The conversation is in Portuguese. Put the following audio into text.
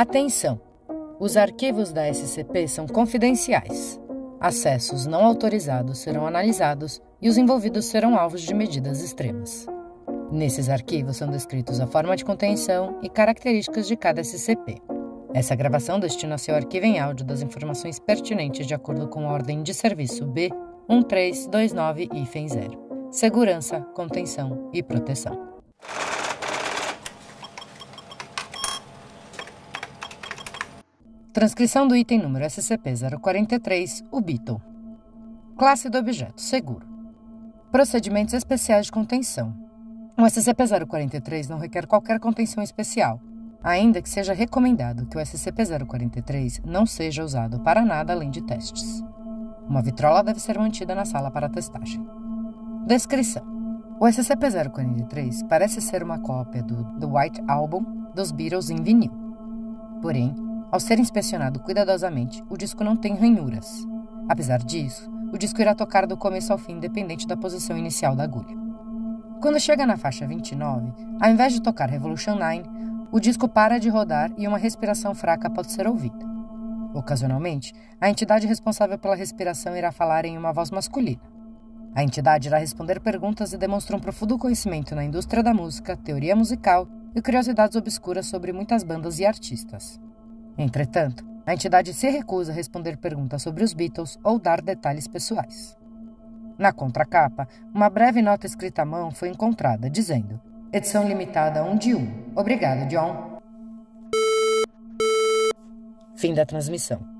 Atenção! Os arquivos da SCP são confidenciais. Acessos não autorizados serão analisados e os envolvidos serão alvos de medidas extremas. Nesses arquivos são descritos a forma de contenção e características de cada SCP. Essa gravação destina-se ao arquivo em áudio das informações pertinentes de acordo com a ordem de serviço B 1329-0. Segurança, contenção e proteção. Transcrição do item número SCP-043, o Beetle. Classe do objeto: seguro. Procedimentos especiais de contenção. O SCP-043 não requer qualquer contenção especial, ainda que seja recomendado que o SCP-043 não seja usado para nada além de testes. Uma vitrola deve ser mantida na sala para testagem. Descrição: O SCP-043 parece ser uma cópia do The White Album dos Beatles em vinil. Porém, ao ser inspecionado cuidadosamente, o disco não tem ranhuras. Apesar disso, o disco irá tocar do começo ao fim, independente da posição inicial da agulha. Quando chega na faixa 29, ao invés de tocar Revolution 9, o disco para de rodar e uma respiração fraca pode ser ouvida. Ocasionalmente, a entidade responsável pela respiração irá falar em uma voz masculina. A entidade irá responder perguntas e demonstra um profundo conhecimento na indústria da música, teoria musical e curiosidades obscuras sobre muitas bandas e artistas. Entretanto, a entidade se recusa a responder perguntas sobre os Beatles ou dar detalhes pessoais. Na contracapa, uma breve nota escrita à mão foi encontrada, dizendo: Edição limitada 1 de 1. Obrigado, John. Fim da transmissão.